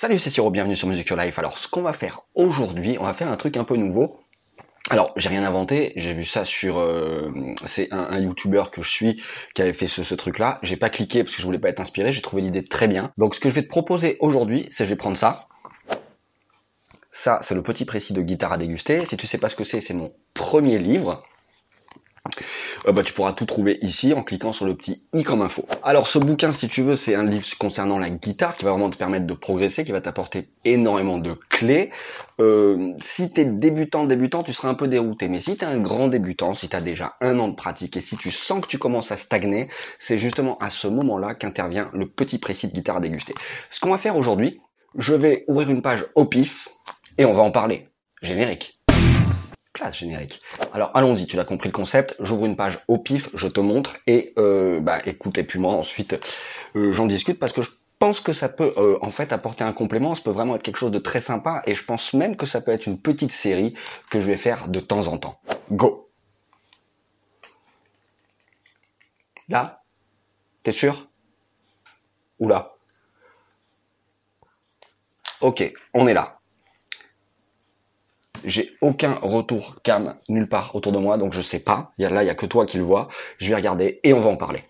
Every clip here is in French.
Salut, c'est Siro, bienvenue sur Music Your Life. Alors, ce qu'on va faire aujourd'hui, on va faire un truc un peu nouveau. Alors, j'ai rien inventé, j'ai vu ça sur... Euh, c'est un, YouTuber que je suis qui avait fait ce, truc-là. J'ai pas cliqué parce que je voulais pas être inspiré, j'ai trouvé l'idée très bien. Donc, ce que je vais te proposer aujourd'hui, c'est je vais prendre ça. Ça, c'est le petit précis de guitare à déguster. Si tu sais pas ce que c'est, c'est mon premier livre. Euh, bah, tu pourras tout trouver ici en cliquant sur le petit i comme info. Alors ce bouquin, si tu veux, c'est un livre concernant la guitare qui va vraiment te permettre de progresser, qui va t'apporter énormément de clés. Euh, si tu es débutant, débutant, tu seras un peu dérouté. Mais si tu es un grand débutant, si tu as déjà un an de pratique et si tu sens que tu commences à stagner, c'est justement à ce moment-là qu'intervient le petit précis de guitare à déguster. Ce qu'on va faire aujourd'hui, je vais ouvrir une page au pif et on va en parler. Générique Alors allons-y, tu l'as compris le concept, j'ouvre une page au pif, je te montre et euh, bah écoute et puis moi ensuite euh, j'en discute parce que je pense que ça peut euh, en fait apporter un complément, ça peut vraiment être quelque chose de très sympa et je pense même que ça peut être une petite série que je vais faire de temps en temps. Go. Là? T'es sûr? Oula Ok, on est là j'ai aucun retour cam nulle part autour de moi, donc je sais pas. Là, il y a que toi qui le vois. Je vais regarder et on va en parler.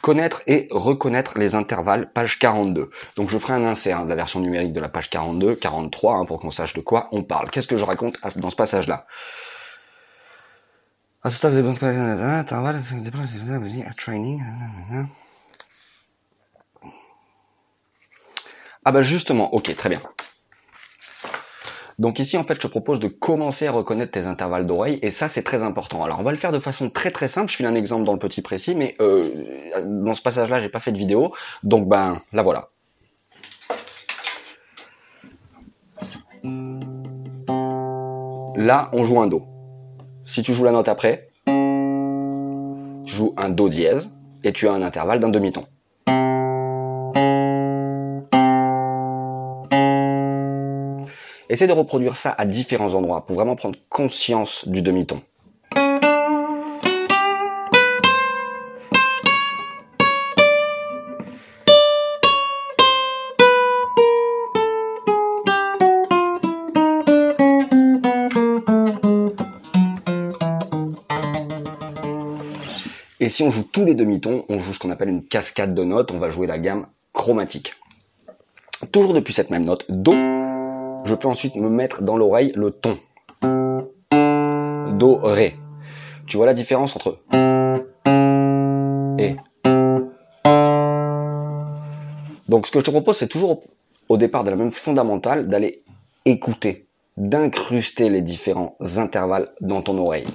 Connaître et reconnaître les intervalles, page 42. Donc je ferai un insert hein, de la version numérique de la page 42, 43, hein, pour qu'on sache de quoi on parle. Qu'est-ce que je raconte dans ce passage-là? Ah bah justement, ok, très bien. Donc ici, en fait, je te propose de commencer à reconnaître tes intervalles d'oreille, et ça, c'est très important. Alors, on va le faire de façon très très simple. Je file un exemple dans le petit précis, mais euh, dans ce passage-là, j'ai pas fait de vidéo, donc ben, la voilà. Là, on joue un Do. Si tu joues la note après, tu joues un Do dièse, et tu as un intervalle d'un demi-ton. Essaye de reproduire ça à différents endroits pour vraiment prendre conscience du demi-ton. Et si on joue tous les demi-tons, on joue ce qu'on appelle une cascade de notes, on va jouer la gamme chromatique. Toujours depuis cette même note, Do, je peux ensuite me mettre dans l'oreille le ton. Do, Ré. Tu vois la différence entre et. Donc ce que je te propose, c'est toujours au départ de la même fondamentale d'aller écouter, d'incruster les différents intervalles dans ton oreille.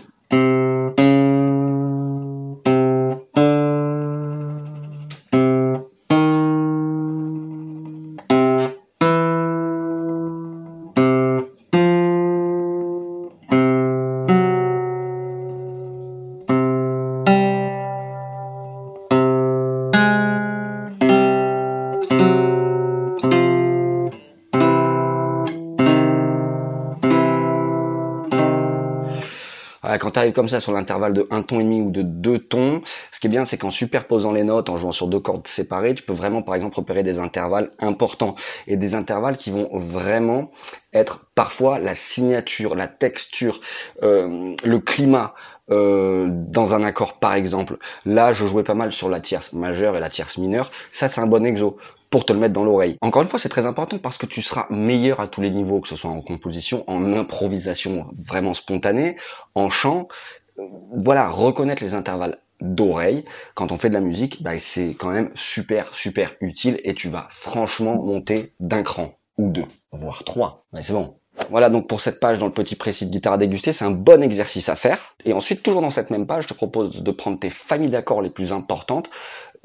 Quand tu arrives comme ça sur l'intervalle de un ton et demi ou de deux tons, ce qui est bien, c'est qu'en superposant les notes, en jouant sur deux cordes séparées, tu peux vraiment, par exemple, repérer des intervalles importants. Et des intervalles qui vont vraiment être parfois la signature, la texture, euh, le climat euh, dans un accord par exemple. Là, je jouais pas mal sur la tierce majeure et la tierce mineure. Ça, c'est un bon exo pour te le mettre dans l'oreille. Encore une fois, c'est très important parce que tu seras meilleur à tous les niveaux, que ce soit en composition, en improvisation vraiment spontanée, en chant. Voilà, reconnaître les intervalles d'oreille quand on fait de la musique, bah, c'est quand même super super utile et tu vas franchement monter d'un cran deux, voire trois. Mais c'est bon. Voilà donc pour cette page dans le petit précis de guitare à déguster, c'est un bon exercice à faire. Et ensuite, toujours dans cette même page, je te propose de prendre tes familles d'accords les plus importantes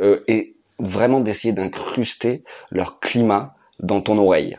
euh, et vraiment d'essayer d'incruster leur climat dans ton oreille.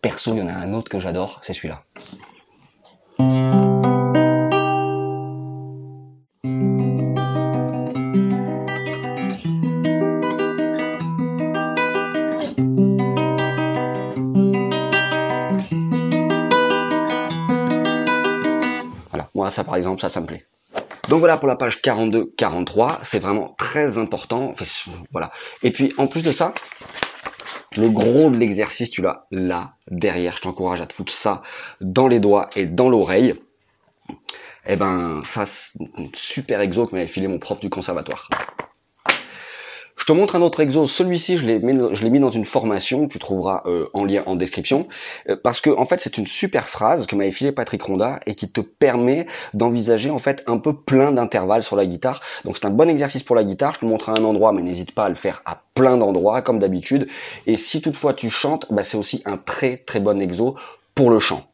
Perso, il y en a un autre que j'adore, c'est celui-là. Voilà, moi ça par exemple, ça, ça me plaît. Donc voilà pour la page 42-43, c'est vraiment très important. voilà. Et puis en plus de ça, le gros de l'exercice, tu l'as là, derrière. Je t'encourage à te foutre ça dans les doigts et dans l'oreille. Eh ben, ça, super exo que m'avait filé mon prof du conservatoire. Je te montre un autre exo. Celui-ci, je l'ai mis, dans une formation tu trouveras euh, en lien en description, euh, parce que en fait, c'est une super phrase que m'avait filé Patrick Ronda et qui te permet d'envisager en fait un peu plein d'intervalles sur la guitare. Donc c'est un bon exercice pour la guitare. Je te montre à un endroit, mais n'hésite pas à le faire à plein d'endroits comme d'habitude. Et si toutefois tu chantes, bah, c'est aussi un très très bon exo pour le chant.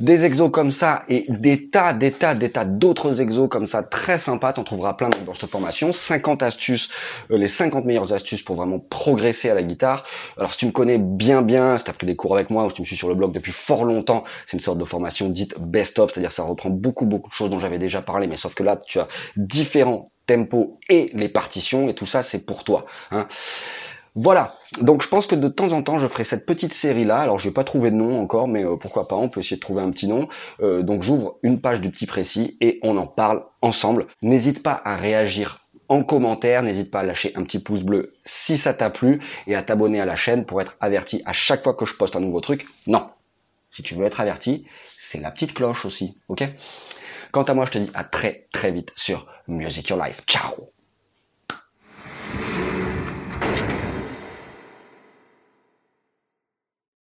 Des exos comme ça et des tas, des tas, des tas d'autres exos comme ça très sympas. T'en trouveras plein dans cette formation. 50 astuces, euh, les 50 meilleures astuces pour vraiment progresser à la guitare. Alors si tu me connais bien bien, si tu as pris des cours avec moi ou si tu me suis sur le blog depuis fort longtemps, c'est une sorte de formation dite best of, c'est-à-dire ça reprend beaucoup beaucoup de choses dont j'avais déjà parlé, mais sauf que là tu as différents tempos et les partitions et tout ça c'est pour toi. Hein. Voilà, donc je pense que de temps en temps je ferai cette petite série là, alors je vais pas trouvé de nom encore, mais euh, pourquoi pas, on peut essayer de trouver un petit nom. Euh, donc j'ouvre une page du petit précis et on en parle ensemble. N'hésite pas à réagir en commentaire, n'hésite pas à lâcher un petit pouce bleu si ça t'a plu et à t'abonner à la chaîne pour être averti à chaque fois que je poste un nouveau truc. Non, si tu veux être averti, c'est la petite cloche aussi, ok? Quant à moi, je te dis à très très vite sur Music Your Life. Ciao